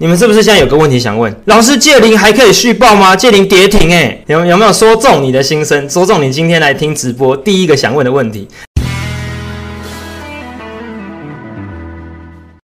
你们是不是现在有个问题想问？老师，借零还可以续报吗？借零跌停，哎，有有没有说中你的心声？说中你今天来听直播第一个想问的问题。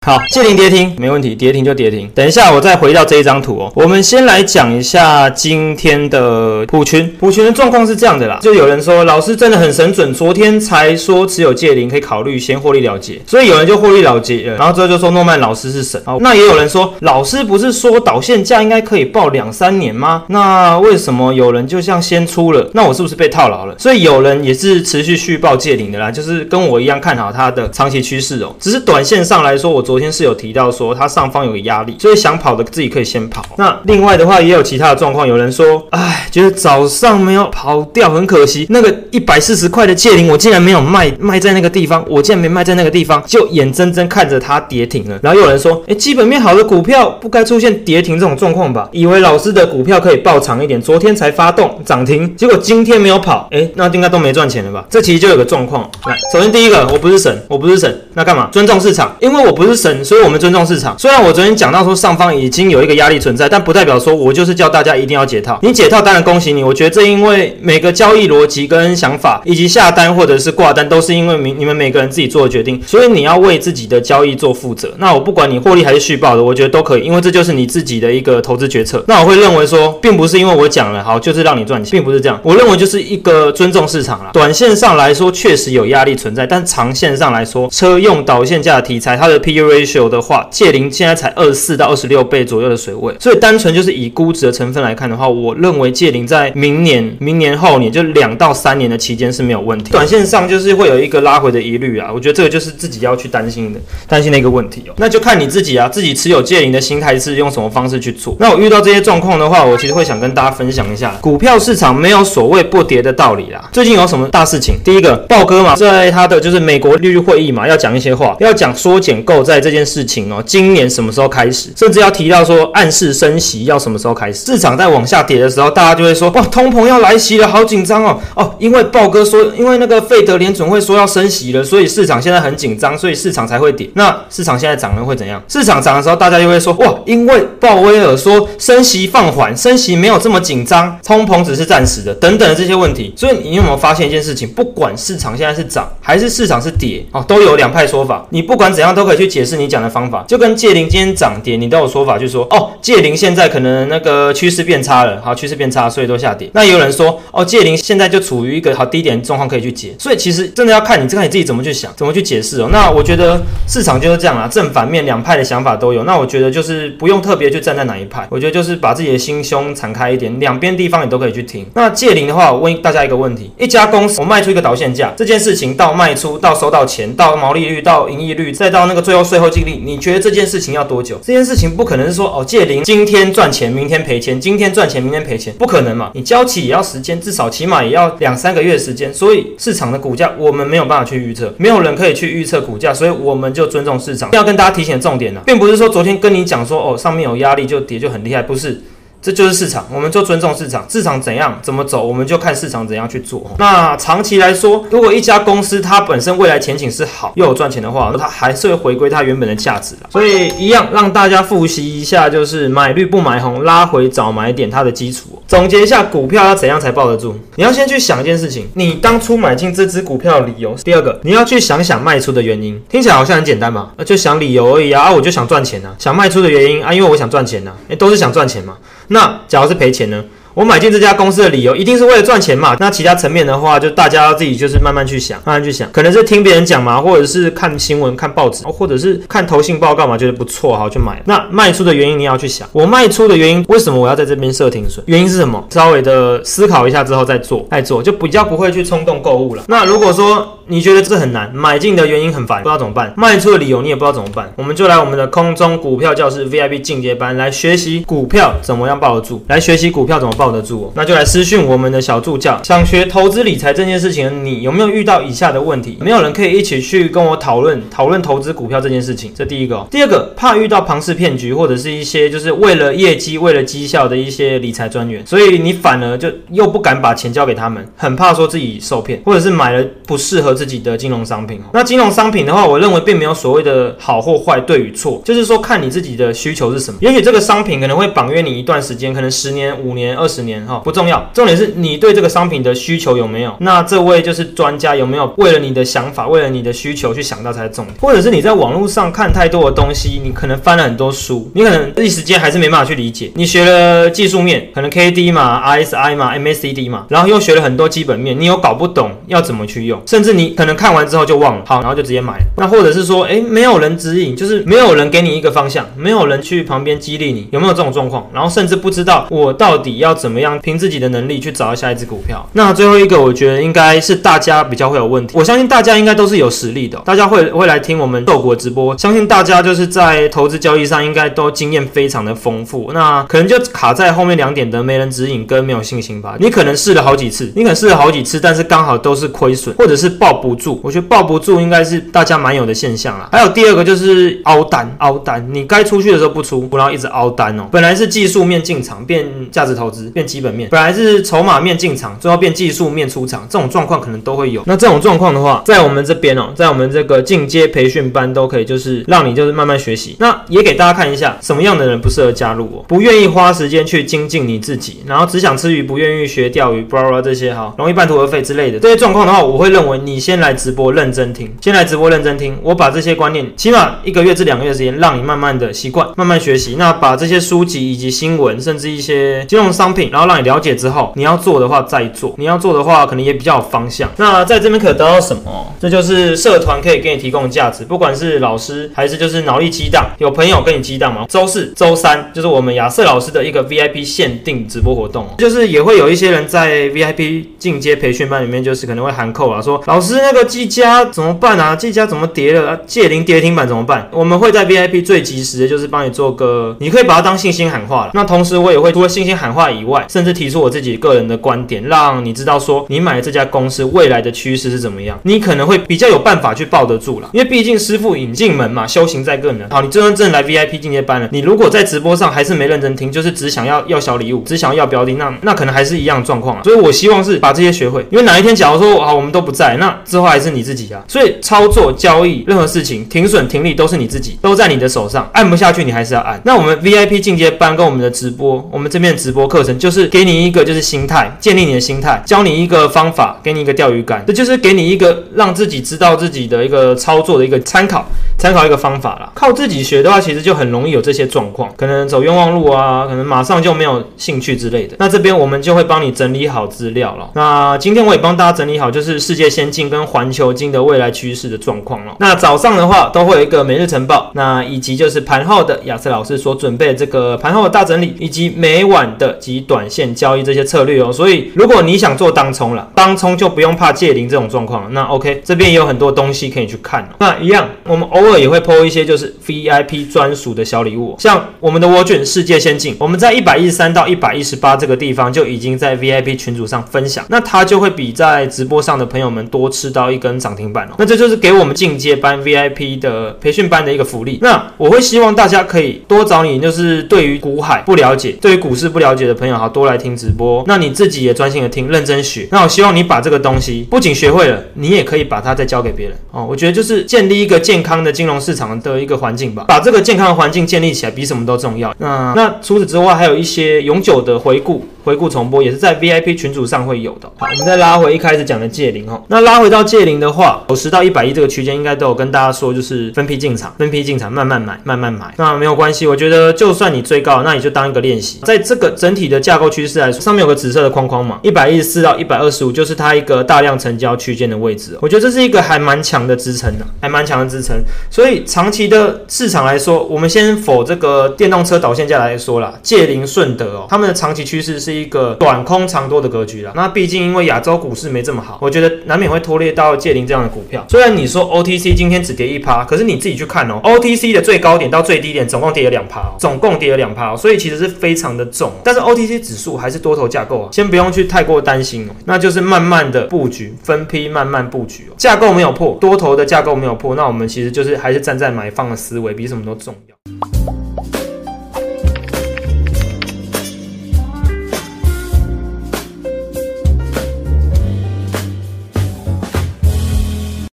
好，借零跌停没问题，跌停就跌停。等一下我再回到这一张图哦。我们先来讲一下今天的普群，普群的状况是这样的啦。就有人说老师真的很神准，昨天才说持有借零可以考虑先获利了结，所以有人就获利了结了。然后之后就说诺曼老师是神。好，那也有人说老师不是说导线价应该可以报两三年吗？那为什么有人就像先出了？那我是不是被套牢了？所以有人也是持续续报借零的啦，就是跟我一样看好它的长期趋势哦。只是短线上来说，我昨昨天是有提到说它上方有个压力，所以想跑的自己可以先跑。那另外的话也有其他的状况，有人说，哎，觉得早上没有跑掉很可惜，那个一百四十块的借零我竟然没有卖，卖在那个地方，我竟然没卖在那个地方，就眼睁睁看着它跌停了。然后有人说，哎，基本面好的股票不该出现跌停这种状况吧？以为老师的股票可以爆长一点，昨天才发动涨停，结果今天没有跑，哎，那应该都没赚钱了吧？这其实就有个状况。来，首先第一个，我不是神，我不是神，那干嘛？尊重市场，因为我不是。所以，我们尊重市场。虽然我昨天讲到说上方已经有一个压力存在，但不代表说我就是叫大家一定要解套。你解套当然恭喜你，我觉得这因为每个交易逻辑跟想法，以及下单或者是挂单，都是因为你你们每个人自己做的决定，所以你要为自己的交易做负责。那我不管你获利还是续报的，我觉得都可以，因为这就是你自己的一个投资决策。那我会认为说，并不是因为我讲了好就是让你赚钱，并不是这样。我认为就是一个尊重市场了。短线上来说确实有压力存在，但长线上来说，车用导线价题材，它的 P/E ratio 的话。借零现在才二十四到二十六倍左右的水位，所以单纯就是以估值的成分来看的话，我认为借零在明年、明年后年就两到三年的期间是没有问题。短线上就是会有一个拉回的疑虑啊，我觉得这个就是自己要去担心的、担心的一个问题哦。那就看你自己啊，自己持有借零的心态是用什么方式去做。那我遇到这些状况的话，我其实会想跟大家分享一下，股票市场没有所谓不跌的道理啦。最近有什么大事情？第一个，豹哥嘛，在他的就是美国利率会议嘛，要讲一些话，要讲缩减购债这件事情哦。今年什么时候开始？甚至要提到说暗示升息要什么时候开始？市场在往下跌的时候，大家就会说哇，通膨要来袭了，好紧张哦哦，因为豹哥说，因为那个费德联总会说要升息了，所以市场现在很紧张，所以市场才会跌。那市场现在涨了会怎样？市场涨的时候，大家就会说哇，因为鲍威尔说升息放缓，升息没有这么紧张，通膨只是暂时的，等等的这些问题。所以你有没有发现一件事情？不管市场现在是涨还是市场是跌哦，都有两派说法。你不管怎样都可以去解释你讲的方法。就跟借零今天涨跌，你都有说法，就说哦，借零现在可能那个趋势变差了，好，趋势变差，所以都下跌。那也有人说哦，借零现在就处于一个好低点状况，可以去解。所以其实真的要看你这，看你自己怎么去想，怎么去解释哦。那我觉得市场就是这样啊，正反面两派的想法都有。那我觉得就是不用特别去站在哪一派，我觉得就是把自己的心胸敞开一点，两边地方你都可以去听。那借零的话，我问大家一个问题：一家公司我卖出一个导线价，这件事情到卖出到收到钱，到毛利率，到盈利率，再到那个最后税最后净利，你觉得？这件事情要多久？这件事情不可能是说哦，借零今天赚钱，明天赔钱，今天赚钱，明天赔钱，不可能嘛？你交期也要时间，至少起码也要两三个月时间。所以市场的股价我们没有办法去预测，没有人可以去预测股价，所以我们就尊重市场。要跟大家提醒的重点呢，并不是说昨天跟你讲说哦，上面有压力就跌就很厉害，不是。这就是市场，我们就尊重市场，市场怎样怎么走，我们就看市场怎样去做。那长期来说，如果一家公司它本身未来前景是好，又有赚钱的话，它还是会回归它原本的价值的。所以一样让大家复习一下，就是买绿不买红，拉回找买点它的基础。总结一下，股票要怎样才抱得住？你要先去想一件事情，你当初买进这只股票的理由。第二个，你要去想想卖出的原因。听起来好像很简单嘛，就想理由而已啊。我就想赚钱啊，想卖出的原因啊，因为我想赚钱呐。诶，都是想赚钱嘛。那假如是赔钱呢？我买进这家公司的理由一定是为了赚钱嘛？那其他层面的话，就大家自己就是慢慢去想，慢慢去想，可能是听别人讲嘛，或者是看新闻、看报纸，或者是看投信报告嘛，觉得不错，好去买。那卖出的原因你要去想，我卖出的原因为什么我要在这边设停损？原因是什么？稍微的思考一下之后再做，再做就比较不会去冲动购物了。那如果说你觉得这很难，买进的原因很烦，不知道怎么办，卖出的理由你也不知道怎么办，我们就来我们的空中股票教室 VIP 进阶班来学习股票怎么样抱得住，来学习股票怎么抱得住哦，那就来。私讯我们的小助教，想学投资理财这件事情，你有没有遇到以下的问题？没有人可以一起去跟我讨论讨论投资股票这件事情。这第一个，第二个，怕遇到庞氏骗局，或者是一些就是为了业绩、为了绩效的一些理财专员，所以你反而就又不敢把钱交给他们，很怕说自己受骗，或者是买了不适合自己的金融商品。那金融商品的话，我认为并没有所谓的好或坏、对与错，就是说看你自己的需求是什么。也许这个商品可能会绑约你一段时间，可能十年、五年、二十年，哈，不重要，重点是你对这个商品的需求有没有。那这位就是专家有没有为了你的想法，为了你的需求去想到才是重点。或者是你在网络上看太多的东西，你可能翻了很多书，你可能一时间还是没办法去理解。你学了技术面，可能 K D 嘛、R S I 嘛、M A C D 嘛，然后又学了很多基本面，你有搞不懂要怎么去用，甚至你可能看完之后就忘了，好，然后就直接买。那或者是说，哎，没有人指引，就是没有人给你一个方向，没有人去旁边激励你，有没有这种状况？然后甚至不知道我到底要怎么样凭自己的能力去找到下一只股票。那最后一个，我觉得应该是大家比较会有问题。我相信大家应该都是有实力的，大家会会来听我们寿国直播，相信大家就是在投资交易上应该都经验非常的丰富。那可能就卡在后面两点的没人指引跟没有信心吧。你可能试了好几次，你可能试了好几次，但是刚好都是亏损，或者是爆不住。我觉得抱不住应该是大家蛮有的现象啦。还有第二个就是凹单，凹单，你该出去的时候不出，然后一直凹单哦。本来是技术面进场变价值投资变基本面，本来是筹码面进场，最后变技术面出场，这种状况可能都会有。那这种状况的话，在我们这边哦，在我们这个进阶培训班都可以，就是让你就是慢慢学习。那也给大家看一下什么样的人不适合加入哦，不愿意花时间去精进你自己，然后只想吃鱼不愿意学钓鱼，巴拉这些哈，容易半途而废之类的这些状况的话，我会认为你先来直播认真听，先来直播认真听，我把这些观念，起码一个月至两个月时间，让你慢慢的习惯，慢慢学习。那把这些书籍以及新闻，甚至一些金融商品，然后让你了解之后，你要做的话再做，你要做的话可能也比较有方向。那在这边可得到什么？这就是社团可以给你提供的价值，不管是老师还是就是脑力激荡，有朋友跟你激荡吗？周四、周三就是我们亚瑟老师的一个 VIP 限定直播活动，就是也会有一些人在 VIP 进阶培训班里面，就是可能会喊扣啊，说老师是那个技嘉怎么办啊？技嘉怎么跌了？借零跌停板怎么办？我们会在 VIP 最及时的就是帮你做个，你可以把它当信心喊话了。那同时我也会除了信心喊话以外，甚至提出我自己个人的观点，让你知道说你买的这家公司未来的趋势是怎么样，你可能会比较有办法去抱得住了。因为毕竟师傅引进门嘛，修行在个人。好，你真真正来 VIP 进阶班了，你如果在直播上还是没认真听，就是只想要要小礼物，只想要要标的，那那可能还是一样状况啊。所以我希望是把这些学会，因为哪一天假如说啊我们都不在，那之后还是你自己啊。所以操作交易任何事情停损停利都是你自己，都在你的手上，按不下去你还是要按。那我们 VIP 进阶班跟我们的直播，我们这边直播课程就是给你一个就是心态，建立你的心态，教你一个方法，给你一个钓鱼竿，这就是给你一个让自己知道自己的一个操作的一个参考，参考一个方法啦。靠自己学的话，其实就很容易有这些状况，可能走冤枉路啊，可能马上就没有兴趣之类的。那这边我们就会帮你整理好资料了。那今天我也帮大家整理好，就是世界先进跟环球金的未来趋势的状况了。那早上的话都会有一个每日晨报，那以及就是盘后的亚瑟老师所准备这个盘后的大整理，以及每晚的及短线交易这些策略哦。所以如果你想做当冲了，当冲就不用怕借零这种状况。那 OK，这边也有很多东西可以去看。那一样，我们偶尔也会 PO 一些就是 VIP 专属的小礼物，像我们的蜗卷世界先进，我们在一百一十三到一百一十八这个地方就已经在 VIP 群组上分享，那它就会比在直播上的朋友们多吃吃到一根涨停板哦。那这就是给我们进阶班 VIP 的培训班的一个福利。那我会希望大家可以多找你，就是对于股海不了解，对于股市不了解的朋友，好多来听直播。那你自己也专心的听，认真学。那我希望你把这个东西不仅学会了，你也可以把它再教给别人哦。我觉得就是建立一个健康的金融市场的一个环境吧，把这个健康的环境建立起来，比什么都重要。那那除此之外，还有一些永久的回顾。回顾重播也是在 VIP 群组上会有的。好，我们再拉回一开始讲的借零哦。那拉回到借零的话，九十到一百一这个区间应该都有跟大家说，就是分批进场，分批进场，慢慢买，慢慢买。那没有关系，我觉得就算你追高，那你就当一个练习。在这个整体的架构趋势来说，上面有个紫色的框框嘛，一百一十四到一百二十五就是它一个大量成交区间的位置。我觉得这是一个还蛮强的支撑的，还蛮强的支撑。所以长期的市场来说，我们先否这个电动车导线价来说啦，借零顺德哦，他们的长期趋势是。一个短空长多的格局了。那毕竟因为亚洲股市没这么好，我觉得难免会拖累到借零这样的股票。虽然你说 OTC 今天只跌一趴，可是你自己去看哦，OTC 的最高点到最低点总共跌了两趴哦，总共跌了两趴哦，所以其实是非常的重。但是 OTC 指数还是多头架构啊，先不用去太过担心哦，那就是慢慢的布局，分批慢慢布局哦。架构没有破，多头的架构没有破，那我们其实就是还是站在买方的思维，比什么都重要。